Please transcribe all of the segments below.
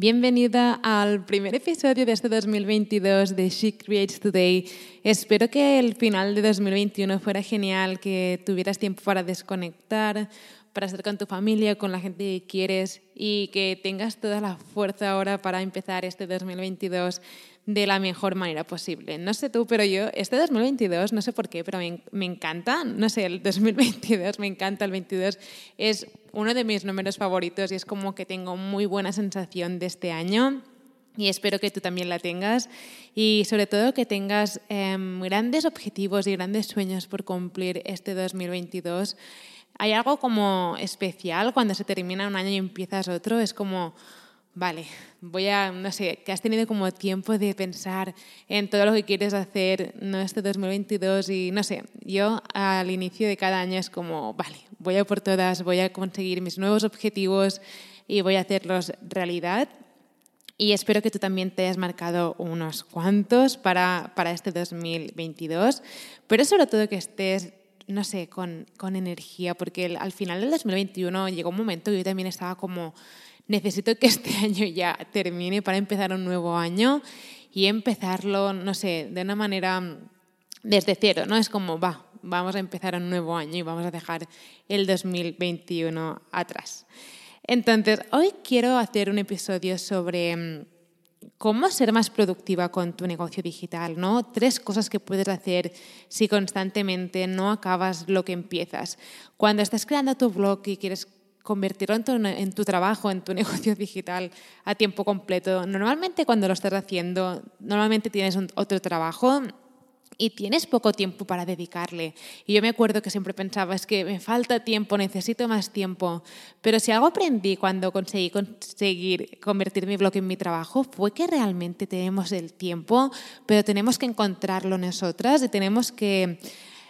Bienvenida al primer episodio de este 2022 de She Creates Today. Espero que el final de 2021 fuera genial, que tuvieras tiempo para desconectar, para estar con tu familia, con la gente que quieres y que tengas toda la fuerza ahora para empezar este 2022 de la mejor manera posible. No sé tú, pero yo, este 2022, no sé por qué, pero me, me, encanta, no sé, el 2022, me encanta el 22, es uno de mis números favoritos y es como que tengo muy buena sensación de este año y espero que tú también la tengas y sobre todo que tengas eh, grandes objetivos y grandes sueños por cumplir este 2022. Hay algo como especial cuando se termina un año y empiezas otro, es como vale, voy a, no sé, que has tenido como tiempo de pensar en todo lo que quieres hacer ¿no? este 2022 y no sé, yo al inicio de cada año es como, vale, voy a por todas, voy a conseguir mis nuevos objetivos y voy a hacerlos realidad. Y espero que tú también te hayas marcado unos cuantos para, para este 2022, pero sobre todo que estés no sé, con, con energía, porque al final del 2021 llegó un momento que yo también estaba como necesito que este año ya termine para empezar un nuevo año y empezarlo, no sé, de una manera desde cero, ¿no? Es como, va, vamos a empezar un nuevo año y vamos a dejar el 2021 atrás. Entonces, hoy quiero hacer un episodio sobre mm, cómo ser más productiva con tu negocio digital, ¿no? Tres cosas que puedes hacer si constantemente no acabas lo que empiezas. Cuando estás creando tu blog y quieres convertirlo en tu, trabajo, en tu negocio digital a tiempo completo. Normalmente cuando lo estás haciendo, normalmente tienes otro trabajo y tienes poco tiempo para dedicarle. Y yo me acuerdo que siempre pensaba, es que me falta tiempo, necesito más tiempo. Pero si algo aprendí cuando conseguí conseguir convertir mi blog en mi trabajo, fue que realmente tenemos el tiempo, pero tenemos que encontrarlo nosotras y tenemos que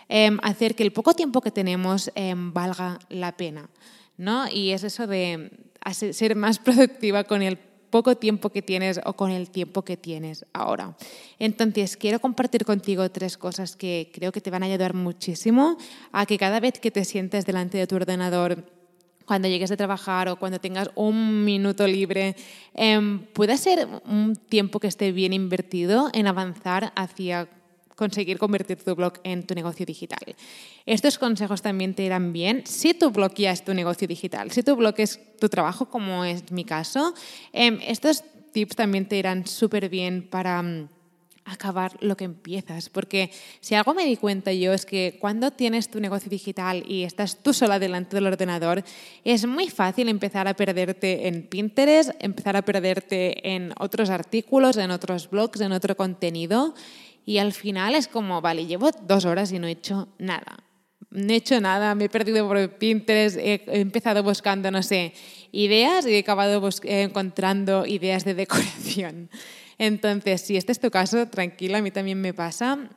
em, hacer que el poco tiempo que tenemos em, valga la pena. ¿No? Y es eso de ser más productiva con el poco tiempo que tienes o con el tiempo que tienes ahora. Entonces, quiero compartir contigo tres cosas que creo que te van a ayudar muchísimo a que cada vez que te sientes delante de tu ordenador, cuando llegues a trabajar o cuando tengas un minuto libre, eh, pueda ser un tiempo que esté bien invertido en avanzar hacia conseguir convertir tu blog en tu negocio digital. Estos consejos también te irán bien si tu blog ya es tu negocio digital, si tu blog es tu trabajo, como es mi caso. Em, estos tips también te irán súper bien para mm, acabar lo que empiezas. Porque si algo me di cuenta yo es que cuando tienes tu negocio digital y estás tú sola delante del ordenador, es muy fácil empezar a perderte en Pinterest, empezar a perderte en otros artículos, en otros blogs, en otro contenido. Y al final es como, vale, llevo dos horas y no he hecho nada. No he hecho nada, me he perdido por Pinterest, he empezado buscando, no sé, ideas y he acabado encontrando ideas de decoración. Entonces, si este es tu caso, tranquila, a mí también me pasa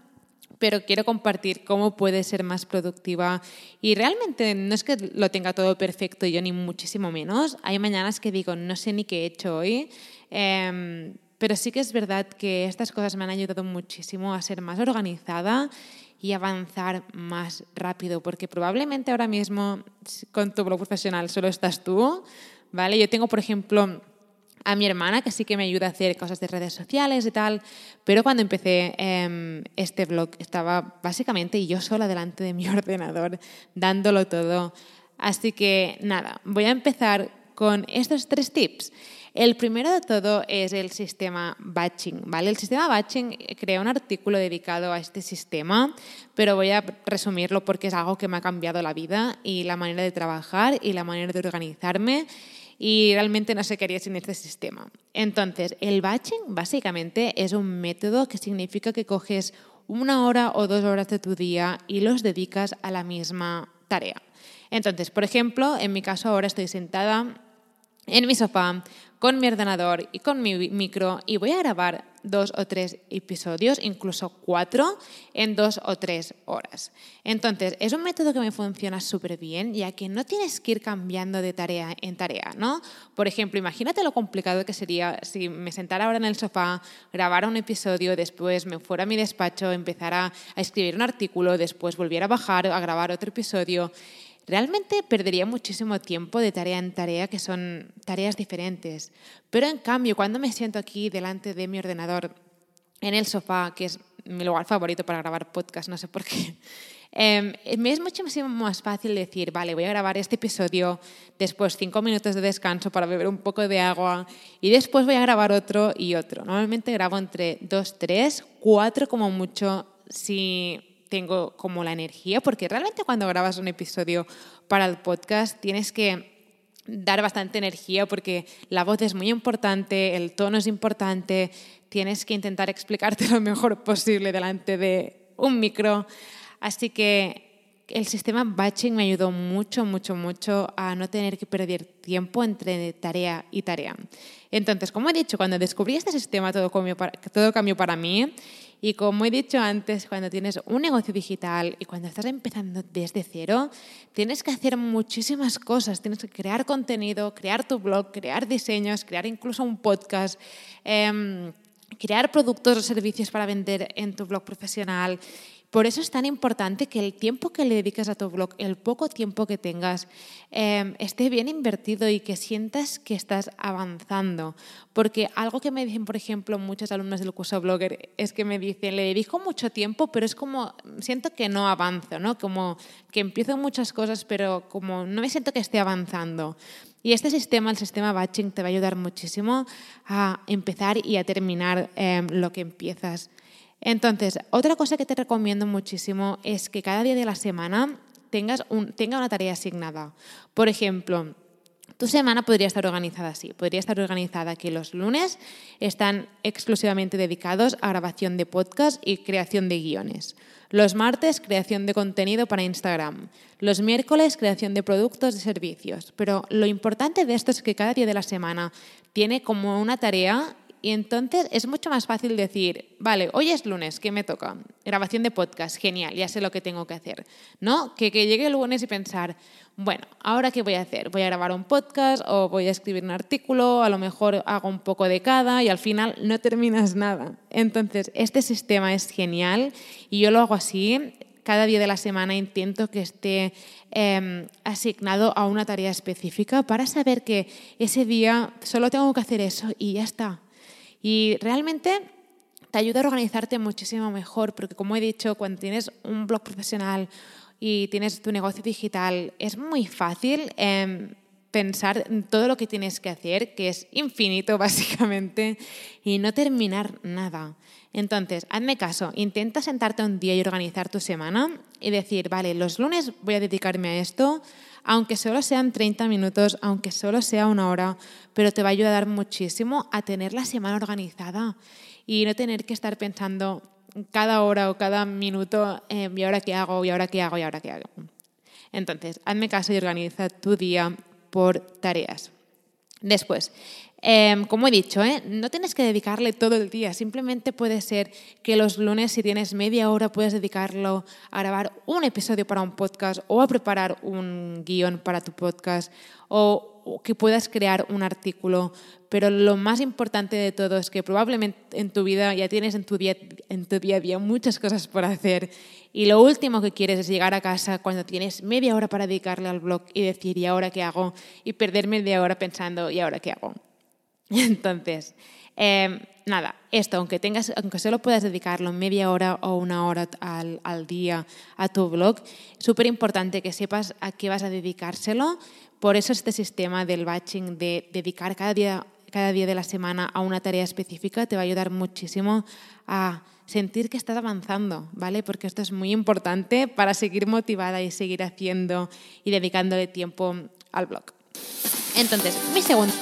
pero quiero compartir cómo puedes ser más productiva. Y realmente no es que lo tenga todo perfecto yo, ni muchísimo menos. Hay mañanas que digo, no sé ni qué he hecho hoy. Eh, pero sí que es verdad que estas cosas me han ayudado muchísimo a ser más organizada y avanzar más rápido, porque probablemente ahora mismo con tu blog profesional solo estás tú, ¿vale? Yo tengo, por ejemplo, a mi hermana que sí que me ayuda a hacer cosas de redes sociales y tal, pero cuando empecé eh, este blog estaba básicamente yo sola delante de mi ordenador dándolo todo. Así que nada, voy a empezar con estos tres tips. El primero de todo es el sistema batching, ¿vale? El sistema batching crea un artículo dedicado a este sistema, pero voy a resumirlo porque es algo que me ha cambiado la vida y la manera de trabajar y la manera de organizarme y realmente no sé qué haría sin este sistema. Entonces, el batching básicamente es un método que significa que coges una hora o dos horas de tu día y los dedicas a la misma tarea. Entonces, por ejemplo, en mi caso ahora estoy sentada en mi sofá con mi ordenador y con mi micro y voy a grabar dos o tres episodios, incluso cuatro, en dos o tres horas. Entonces, es un método que me funciona súper bien, ya que no tienes que ir cambiando de tarea en tarea, ¿no? Por ejemplo, imagínate lo complicado que sería si me sentara ahora en el sofá, grabara un episodio, después me fuera a mi despacho, empezara a escribir un artículo, después volviera a bajar a grabar otro episodio realmente perdería muchísimo tiempo de tarea en tarea, que son tareas diferentes. Pero en cambio, cuando me siento aquí delante de mi ordenador, en el sofá, que es mi lugar favorito para grabar podcast, no sé por qué, em, me es muchísimo más fácil decir, vale, voy a grabar este episodio, después cinco minutos de descanso para beber un poco de agua y después voy a grabar otro y otro. Normalmente grabo entre dos, tres, cuatro como mucho si tengo como la energía, porque realmente cuando grabas un episodio para el podcast tienes que dar bastante energía porque la voz es muy importante, el tono es importante, tienes que intentar explicarte lo mejor posible delante de un micro. Así que el sistema batching me ayudó mucho, mucho, mucho a no tener que perder tiempo entre tarea y tarea. Entonces, como he dicho, cuando descubrí este sistema todo cambió para, todo cambió para mí y como he dicho antes, cuando tienes un negocio digital y cuando estás empezando desde cero, tienes que hacer muchísimas cosas. Tienes que crear contenido, crear tu blog, crear diseños, crear incluso un podcast. Em, crear productos o servicios para vender en tu blog profesional por eso es tan importante que el tiempo que le dediques a tu blog, el poco tiempo que tengas, em, esté bien invertido y que sientas que estás avanzando. Porque algo que me dicen, por ejemplo, muchos alumnos del curso Blogger es que me dicen, le dedico mucho tiempo, pero es como, siento que no avanzo, ¿no? Como que empiezo muchas cosas, pero como no me siento que esté avanzando. Y este sistema, el sistema batching, te va a ayudar muchísimo a empezar y a terminar em, lo que empiezas. Entonces, otra cosa que te recomiendo muchísimo es que cada día de la semana tengas tenga una tarea asignada. Por ejemplo, tu semana podría estar organizada así. Podría estar organizada que los lunes están exclusivamente dedicados a grabación de podcast y creación de guiones. Los martes, creación de contenido para Instagram. Los miércoles, creación de productos y servicios. Pero lo importante de esto es que cada día de la semana tiene como una tarea y entonces es mucho más fácil decir, vale, hoy es lunes, ¿qué me toca? Grabación de podcast, genial, ya sé lo que tengo que hacer. ¿No? Que, que llegue el lunes y pensar, bueno, ¿ahora qué voy a hacer? ¿Voy a grabar un podcast o voy a escribir un artículo? A lo mejor hago un poco de cada y al final no terminas nada. Entonces, este sistema es genial y yo lo hago así. Cada día de la semana intento que esté em, asignado a una tarea específica para saber que ese día solo tengo que hacer eso y ya está. Y realmente te ayuda a organizarte muchísimo mejor, porque como he dicho, cuando tienes un blog profesional y tienes tu negocio digital, es muy fácil em, pensar en todo lo que tienes que hacer, que es infinito básicamente, y no terminar nada. Entonces, hazme caso, intenta sentarte un día y organizar tu semana y decir, vale, los lunes voy a dedicarme a esto, aunque solo sean 30 minutos, aunque solo sea una hora, pero te va a ayudar muchísimo a tener la semana organizada y no tener que estar pensando cada hora o cada minuto, ¿y ahora qué hago? ¿Y ahora qué hago? ¿Y ahora qué hago? Entonces, hazme caso y organiza tu día por tareas. Después, Em, como he dicho, ¿eh? no tienes que dedicarle todo el día, simplemente puede ser que los lunes, si tienes media hora, puedes dedicarlo a grabar un episodio para un podcast o a preparar un guion para tu podcast o, que puedas crear un artículo. Pero lo más importante de todo es que probablemente en tu vida ya tienes en tu día, en tu día a día muchas cosas por hacer y lo último que quieres es llegar a casa cuando tienes media hora para dedicarle al blog y decir, ¿y ahora qué hago? Y perder media hora pensando, ¿y ahora qué hago? Entonces, em, nada, esto, aunque, tengas, aunque solo puedas dedicarlo media hora o una hora al, día a tu blog, súper importante que sepas a qué vas a dedicárselo. Por eso este sistema del batching, de dedicar cada día, cada día de la semana a una tarea específica, te va a ayudar muchísimo a sentir que estás avanzando, ¿vale? Porque esto es muy importante para seguir motivada y seguir haciendo y dedicándole tiempo al blog. Entonces, mi segundo...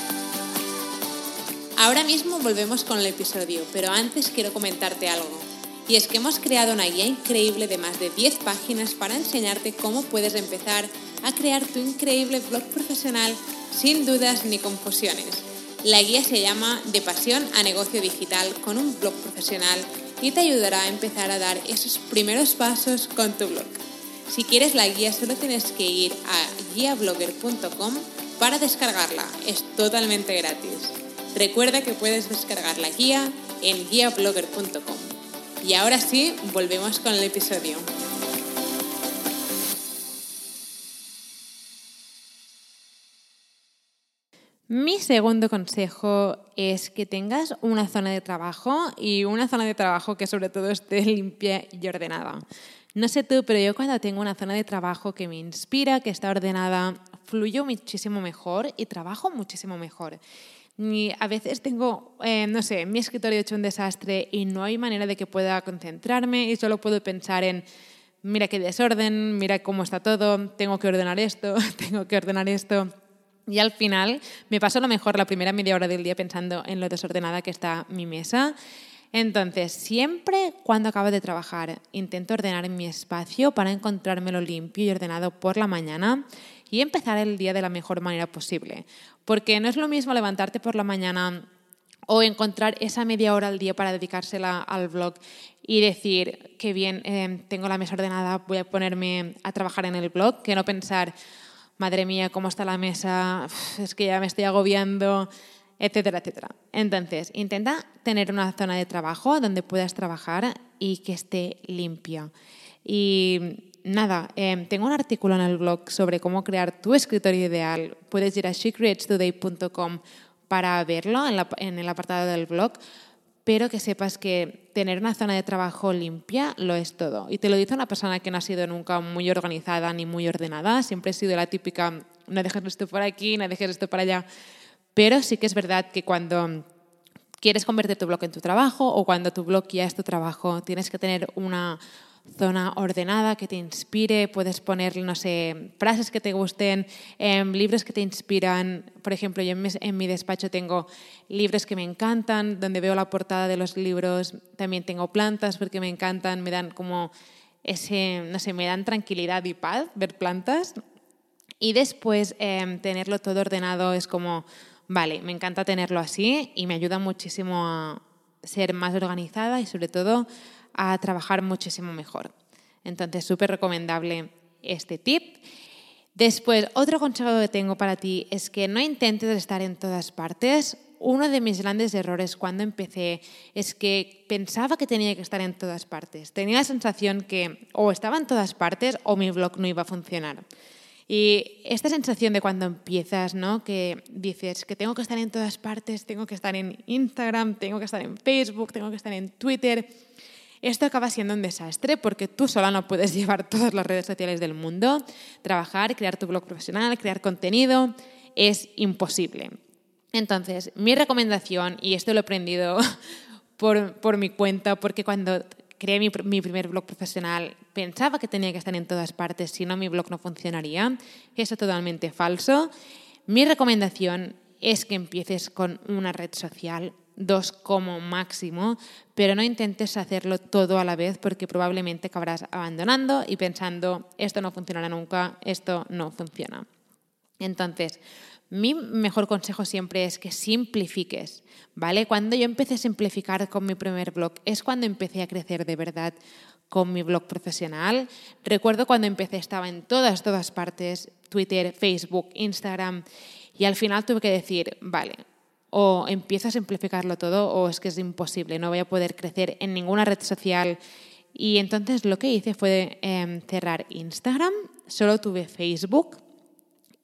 Ahora mismo volvemos con el episodio, pero antes quiero comentarte algo. Y es que hemos creado una guía increíble de más de 10 páginas para enseñarte cómo puedes empezar a crear tu increíble blog profesional sin dudas ni confusiones. La guía se llama De pasión a negocio digital con un blog profesional y te ayudará a empezar a dar esos primeros pasos con tu blog. Si quieres la guía solo tienes que ir a guiablogger.com para descargarla. Es totalmente gratis. Recuerda que puedes descargar la guía en guiablogger.com. Y ahora sí, volvemos con el episodio. Mi segundo consejo es que tengas una zona de trabajo y una zona de trabajo que sobre todo esté limpia y ordenada. No sé tú, pero yo cuando tengo una zona de trabajo que me inspira, que está ordenada, fluyo muchísimo mejor y trabajo muchísimo mejor. Y a veces tengo, eh, no sé, mi escritorio hecho un desastre y no hay manera de que pueda concentrarme y solo puedo pensar en, mira qué desorden, mira cómo está todo, tengo que ordenar esto, tengo que ordenar esto. Y al final me paso lo mejor la primera media hora del día pensando en lo desordenada que está mi mesa. Entonces, siempre cuando acabo de trabajar, intento ordenar mi espacio para encontrármelo limpio y ordenado por la mañana y empezar el día de la mejor manera posible. Porque no es lo mismo levantarte por la mañana o encontrar esa media hora al día para dedicársela al blog y decir, qué bien, eh, tengo la mesa ordenada, voy a ponerme a trabajar en el blog, que no pensar, madre mía, cómo está la mesa, es que ya me estoy agobiando, etcétera, etcétera. Entonces, intenta tener una zona de trabajo donde puedas trabajar y que esté limpia. Y nada, em, tengo un artículo en el blog sobre cómo crear tu escritorio ideal. Puedes ir a shecreatstoday.com para verlo en el apartado del blog pero que sepas que tener una zona de trabajo limpia lo es todo. Y te lo dice una persona que no ha sido nunca muy organizada ni muy ordenada, siempre he sido la típica, no dejes esto por aquí, no dejes esto para allá. Pero sí que es verdad que cuando quieres convertir tu blog en tu trabajo o cuando tu blog ya es tu trabajo, tienes que tener una zona ordenada que te inspire, puedes poner, no sé, frases que te gusten, em, libros que te inspiran. Por ejemplo, yo en mi, despacho tengo libros que me encantan, donde veo la portada de los libros, también tengo plantas porque me encantan, me dan como ese, no sé, me dan tranquilidad y paz ver plantas. Y después em, tenerlo todo ordenado es como, vale, me encanta tenerlo así y me ayuda muchísimo a ser más organizada y sobre todo a trabajar muchísimo mejor. Entonces, súper recomendable este tip. Después, otro consejo que tengo para ti es que no intentes estar en todas partes. Uno de mis grandes errores cuando empecé es que pensaba que tenía que estar en todas partes. Tenía la sensación que o estaba en todas partes o mi blog no iba a funcionar. Y esta sensación de cuando empiezas, ¿no? Que dices que tengo que estar en todas partes, tengo que estar en Instagram, tengo que estar en Facebook, tengo que estar en Twitter esto acaba siendo un desastre porque tú sola no puedes llevar todas las redes sociales del mundo, trabajar, crear tu blog profesional, crear contenido, es imposible. Entonces, mi recomendación, y esto lo he aprendido por, mi cuenta, porque cuando creé mi, mi, primer blog profesional pensaba que tenía que estar en todas partes, si no mi blog no funcionaría. Eso es totalmente falso. Mi recomendación es que empieces con una red social dos como máximo, pero no intentes hacerlo todo a la vez porque probablemente acabarás abandonando y pensando, esto no funcionará nunca, esto no funciona. Entonces, mi mejor consejo siempre es que simplifiques, ¿vale? Cuando yo empecé a simplificar con mi primer blog, es cuando empecé a crecer de verdad con mi blog profesional. Recuerdo cuando empecé estaba en todas, todas partes, Twitter, Facebook, Instagram, y al final tuve que decir, vale, o empiezo a simplificarlo todo o es que es imposible, no voy a poder crecer en ninguna red social. Y entonces lo que hice fue em, cerrar Instagram, solo tuve Facebook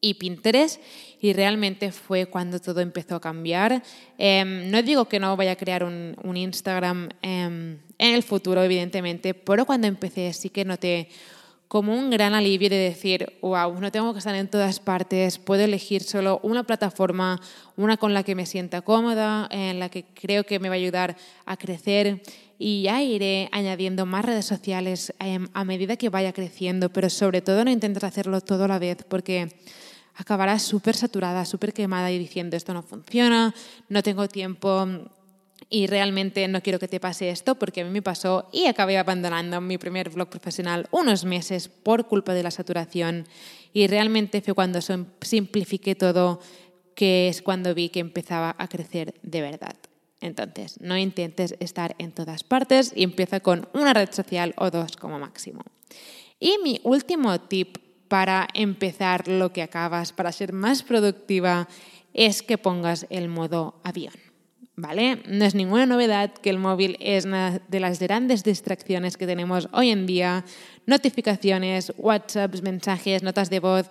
y Pinterest y realmente fue cuando todo empezó a cambiar. Em, no digo que no vaya a crear un, un Instagram em, en el futuro, evidentemente, pero cuando empecé sí que noté como un gran alivio de decir, wow, no tengo que estar en todas partes, puedo elegir solo una plataforma, una con la que me sienta cómoda, en la que creo que me va a ayudar a crecer y ya iré añadiendo más redes sociales em, a medida que vaya creciendo, pero sobre todo no intentes hacerlo todo a la vez porque acabarás súper saturada, súper quemada y diciendo esto no funciona, no tengo tiempo, y realmente no quiero que te pase esto porque a mí me pasó y acabé abandonando mi primer blog profesional unos meses por culpa de la saturación Y realmente fue cuando simplifiqué todo que es cuando vi que empezaba a crecer de verdad. Entonces, no intentes estar en todas partes y empieza con una red social o dos como máximo. Y mi último tip para empezar lo que acabas, para ser más productiva, es que pongas el modo avión. ¿Vale? No es ninguna novedad que el móvil es una de las grandes distracciones que tenemos hoy en día. Notificaciones, WhatsApps, mensajes, notas de voz.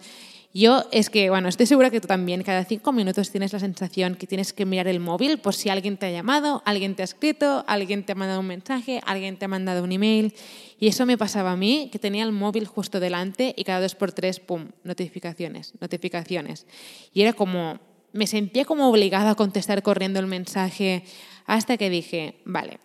Yo es que, bueno, estoy segura que tú también, cada cinco minutos tienes la sensación que tienes que mirar el móvil por si alguien te ha llamado, alguien te ha escrito, alguien te ha mandado un mensaje, alguien te ha mandado un email. Y eso me pasaba a mí, que tenía el móvil justo delante y cada dos por tres, ¡pum!, notificaciones, notificaciones. Y era como, me sentía como obligada a contestar corriendo el mensaje hasta que dije, vale,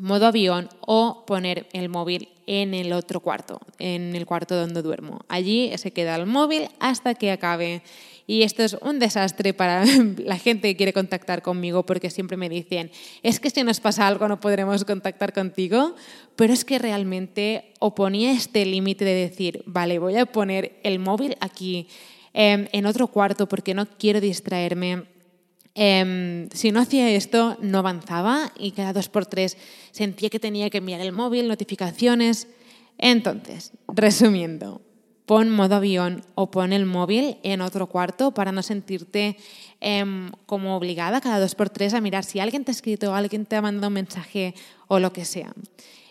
modo avión o poner el móvil en el otro cuarto, en el cuarto donde duermo. Allí se queda el móvil hasta que acabe. Y esto es un desastre para la gente que quiere contactar conmigo porque siempre me dicen, es que si nos pasa algo no podremos contactar contigo, pero es que realmente oponía este límite de decir, vale, voy a poner el móvil aquí em, en otro cuarto porque no quiero distraerme Em, si no hacía esto, no avanzaba y cada dos por tres sentía que tenía que mirar el móvil, notificaciones. Entonces, resumiendo, pon modo avión o pon el móvil en otro cuarto para no sentirte em, como obligada cada dos por tres a mirar si alguien te ha escrito, alguien te ha mandado un mensaje o lo que sea.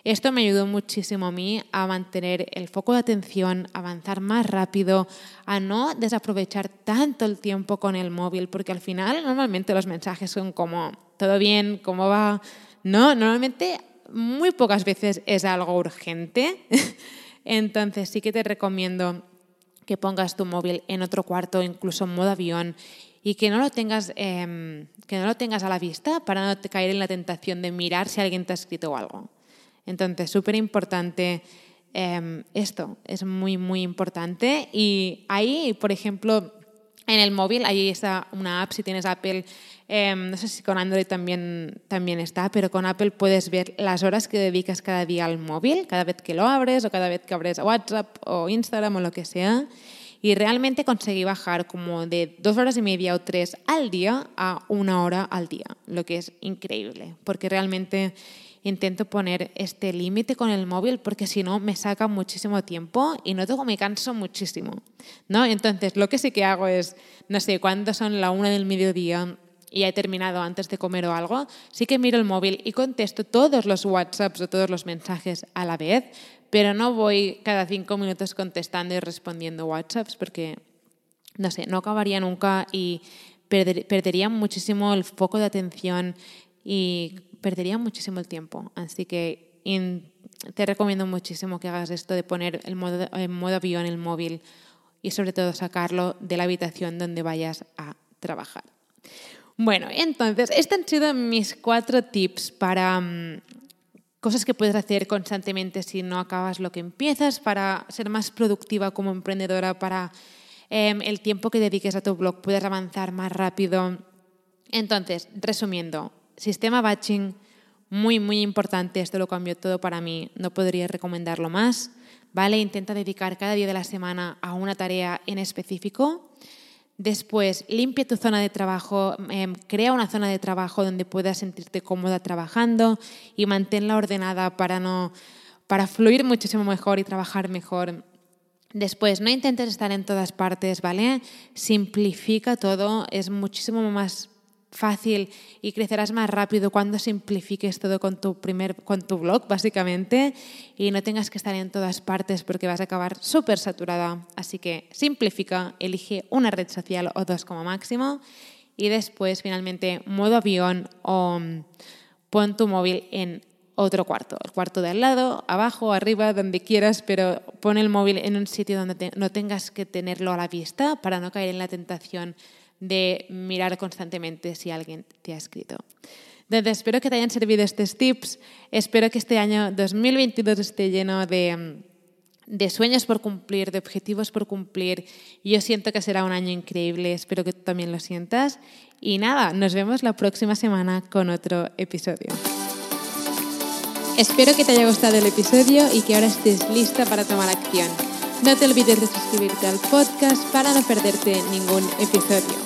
Esto me ayudó muchísimo a mí a mantener el foco de atención, avanzar más rápido, a no desaprovechar tanto el tiempo con el móvil, porque al final normalmente los mensajes son como, ¿todo bien? ¿Cómo va? No, normalmente muy pocas veces es algo urgente. Entonces sí que te recomiendo que pongas tu móvil en otro cuarto, incluso en modo avión, y que no lo tengas, em, que no lo tengas a la vista para no caer en la tentación de mirar si alguien te ha escrito algo. Entonces, súper importante em, esto, es muy, muy importante. Y ahí, por ejemplo, en el móvil, ahí está una app, si tienes Apple, em, no sé si con Android también, también está, pero con Apple puedes ver las horas que dedicas cada día al móvil, cada vez que lo abres o cada vez que abres WhatsApp o Instagram o lo que sea. Y realmente conseguí bajar como de dos horas y media o tres al día a una hora al día, lo que es increíble, porque realmente intento poner este límite con el móvil porque si no me saca muchísimo tiempo y no tengo me canso muchísimo. ¿no? Entonces, lo que sí que hago es, no sé, cuando son la una del mediodía y he terminado antes de comer o algo, sí que miro el móvil y contesto todos los WhatsApps o todos los mensajes a la vez, pero no voy cada cinco minutos contestando y respondiendo WhatsApps porque, no sé, no acabaría nunca y perdería muchísimo el foco de atención y perdería muchísimo el tiempo. Así que te recomiendo muchísimo que hagas esto de poner el modo, en modo avión el móvil y sobre todo sacarlo de la habitación donde vayas a trabajar. Bueno, entonces, estos han sido mis cuatro tips para mm, cosas que puedes hacer constantemente si no acabas lo que empiezas, para ser más productiva como emprendedora, para em, el tiempo que dediques a tu blog puedas avanzar más rápido. Entonces, resumiendo, sistema batching, muy, muy importante. Esto lo cambió todo para mí. No podría recomendarlo más. ¿Vale? Intenta dedicar cada día de la semana a una tarea en específico. Después, limpia tu zona de trabajo, em, crea una zona de trabajo donde puedas sentirte cómoda trabajando y manténla ordenada para, no, para fluir muchísimo mejor y trabajar mejor. Después, no intentes estar en todas partes, ¿vale? Simplifica todo, es muchísimo más fácil y crecerás más rápido cuando simplifiques todo con tu, primer, con tu blog, básicamente, y no tengas que estar en todas partes porque vas a acabar súper saturada. Así que simplifica, elige una red social o dos como máximo y después, finalmente, modo avión o mm, pon tu móvil en otro cuarto, el cuarto de al lado, abajo, arriba, donde quieras, pero pon el móvil en un sitio donde no tengas que tenerlo a la vista para no caer en la tentación de mirar constantemente si alguien te ha escrito. Entonces, espero que te hayan servido estos tips. Espero que este año 2022 esté lleno de, de sueños por cumplir, de objetivos por cumplir. Yo siento que será un año increíble. Espero que tú también lo sientas. Y nada, nos vemos la próxima semana con otro episodio. Espero que te haya gustado el episodio y que ahora estés lista para tomar acción. No te olvides de suscribirte al podcast para no perderte ningún episodio.